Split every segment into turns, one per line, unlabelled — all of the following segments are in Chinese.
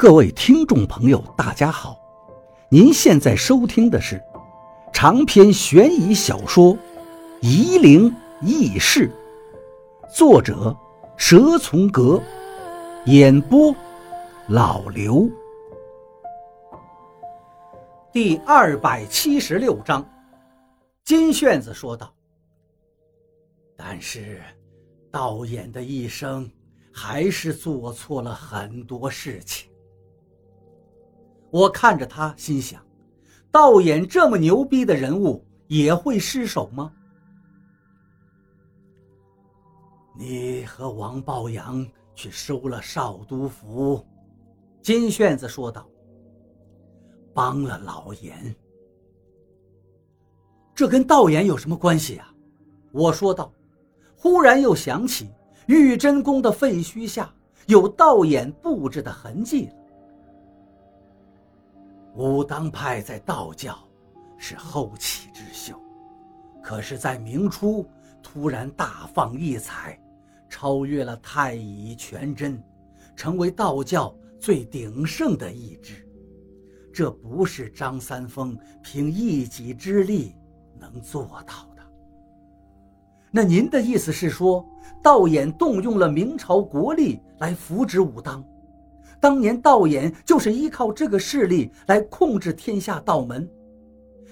各位听众朋友，大家好！您现在收听的是长篇悬疑小说《夷陵轶事》，作者蛇从阁，演播老刘。第二百七十六章，金炫子说道：“但是，导演的一生还是做错了很多事情。”我看着他，心想：道衍这么牛逼的人物也会失手吗？你和王抱阳去收了少督府，金炫子说道：“帮了老严。这跟道衍有什么关系啊？”我说道。忽然又想起玉真宫的废墟下有道衍布置的痕迹了。武当派在道教是后起之秀，可是，在明初突然大放异彩，超越了太乙、全真，成为道教最鼎盛的一支。这不是张三丰凭一己之力能做到的。那您的意思是说，道衍动用了明朝国力来扶植武当？当年道衍就是依靠这个势力来控制天下道门，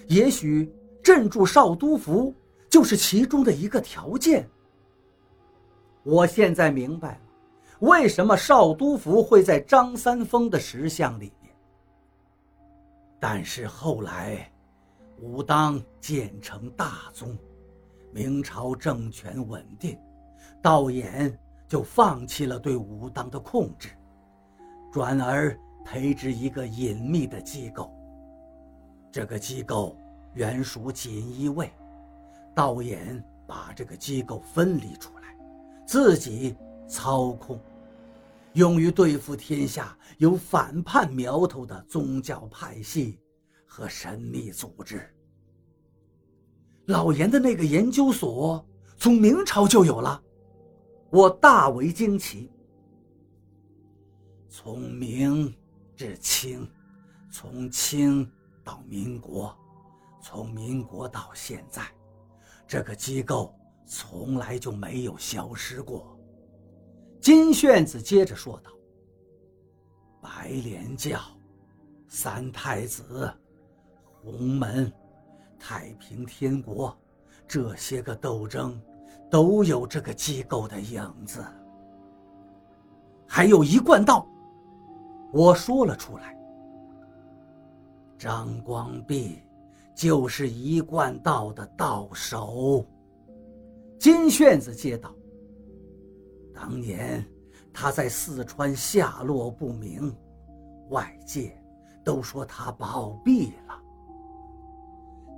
也许镇住少督府就是其中的一个条件。我现在明白了，为什么少督府会在张三丰的石像里面。但是后来，武当建成大宗，明朝政权稳定，道衍就放弃了对武当的控制。转而培植一个隐秘的机构。这个机构原属锦衣卫，道衍把这个机构分离出来，自己操控，用于对付天下有反叛苗头的宗教派系和神秘组织。老严的那个研究所从明朝就有了，我大为惊奇。从明至清，从清到民国，从民国到现在，这个机构从来就没有消失过。金炫子接着说道：“白莲教、三太子、洪门、太平天国，这些个斗争，都有这个机构的影子。还有一贯道。”我说了出来，张光弼就是一贯道的道手。金炫子接道：“当年他在四川下落不明，外界都说他暴毙了，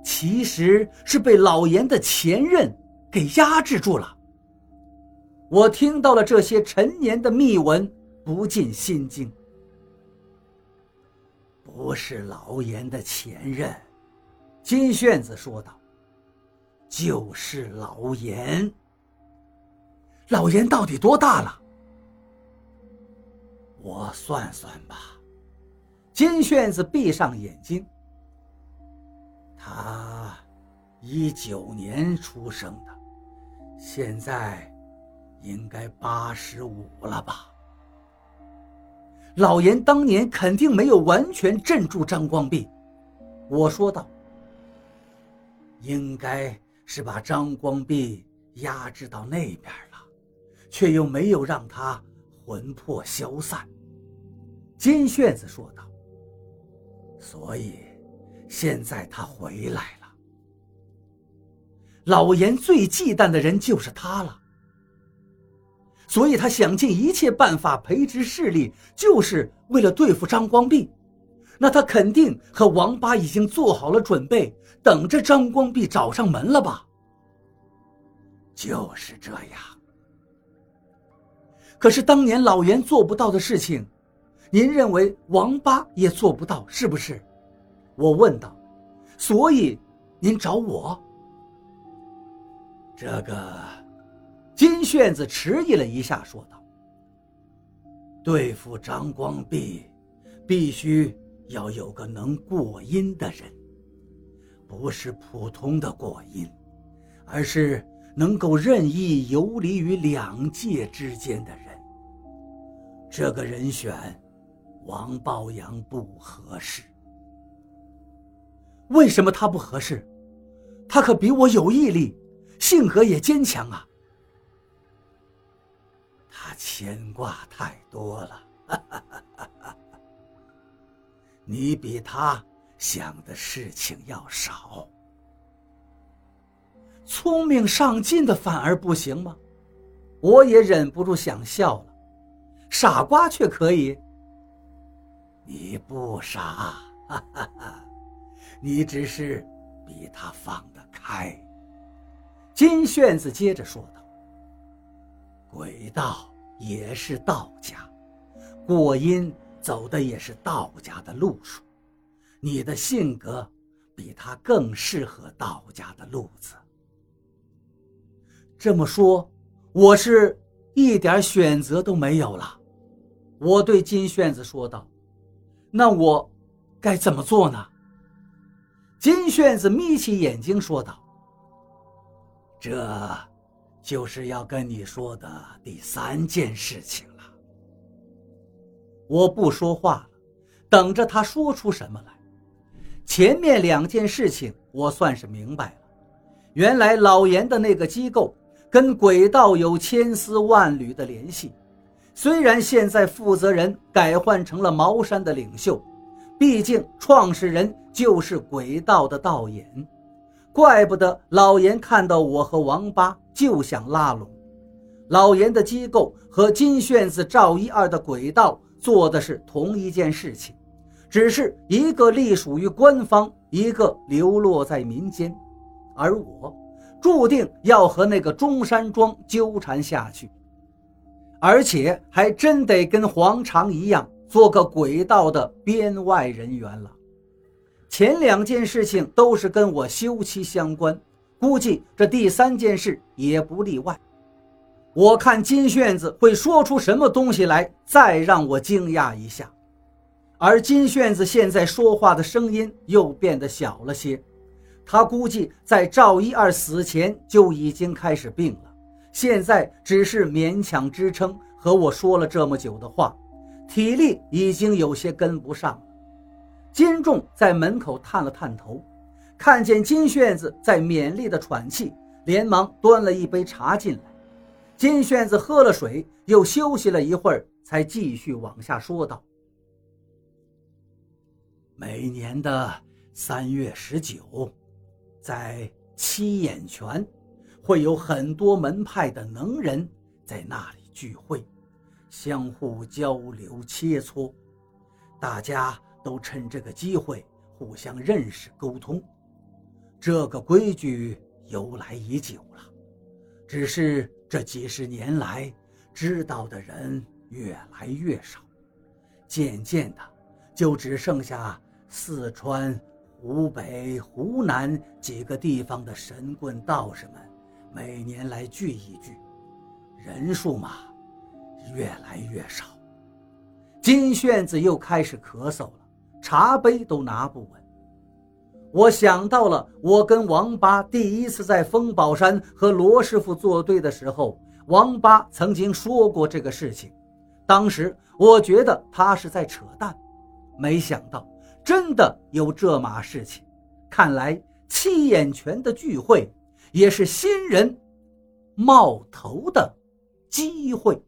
其实是被老严的前任给压制住了。”我听到了这些陈年的秘闻，不禁心惊。不是老严的前任，金炫子说道：“就是老严。老严到底多大了？我算算吧。”金炫子闭上眼睛。他一九年出生的，现在应该八十五了吧。老严当年肯定没有完全镇住张光弼，我说道：“应该是把张光弼压制到那边了，却又没有让他魂魄消散。”金炫子说道：“所以现在他回来了。老严最忌惮的人就是他了。”所以他想尽一切办法培植势力，就是为了对付张光弼。那他肯定和王八已经做好了准备，等着张光弼找上门了吧？就是这样。可是当年老袁做不到的事情，您认为王八也做不到，是不是？我问道。所以您找我？这个。金炫子迟疑了一下，说道：“对付张光弼，必须要有个能过阴的人，不是普通的过阴，而是能够任意游离于两界之间的人。这个人选，王抱阳不合适。为什么他不合适？他可比我有毅力，性格也坚强啊。他牵挂太多了，你比他想的事情要少。聪明上进的反而不行吗？我也忍不住想笑了。傻瓜却可以。你不傻，哈哈哈。你只是比他放得开。金炫子接着说道：“鬼道也是道家，过阴走的也是道家的路数。你的性格比他更适合道家的路子。这么说，我是一点选择都没有了。”我对金炫子说道：“那我该怎么做呢？”金炫子眯起眼睛说道：“这，就是要跟你说的第三件事情了。”我不说话了，等着他说出什么来。前面两件事情我算是明白了，原来老严的那个机构跟鬼道有千丝万缕的联系。虽然现在负责人改换成了茅山的领袖。毕竟，创始人就是鬼道的道演，怪不得老严看到我和王八就想拉拢。老严的机构和金炫子、赵一二的鬼道做的是同一件事情，只是一个隶属于官方，一个流落在民间，而我注定要和那个中山装纠缠下去，而且还真得跟黄常一样。做个鬼道的编外人员了。前两件事情都是跟我休妻相关，估计这第三件事也不例外。我看金炫子会说出什么东西来，再让我惊讶一下。而金炫子现在说话的声音又变得小了些，他估计在赵一二死前就已经开始病了，现在只是勉强支撑和我说了这么久的话。体力已经有些跟不上。金仲在门口探了探头，看见金炫子在勉力的喘气，连忙端了一杯茶进来。金炫子喝了水，又休息了一会儿，才继续往下说道：“每年的三月十九，在七眼泉，会有很多门派的能人在那里聚会。”相互交流切磋，大家都趁这个机会互相认识沟通。这个规矩由来已久了，只是这几十年来知道的人越来越少，渐渐的就只剩下四川、湖北、湖南几个地方的神棍道士们每年来聚一聚，人数嘛。越来越少，金炫子又开始咳嗽了，茶杯都拿不稳。我想到了我跟王八第一次在风宝山和罗师傅作对的时候，王八曾经说过这个事情。当时我觉得他是在扯淡，没想到真的有这码事情。看来七眼泉的聚会也是新人冒头的机会。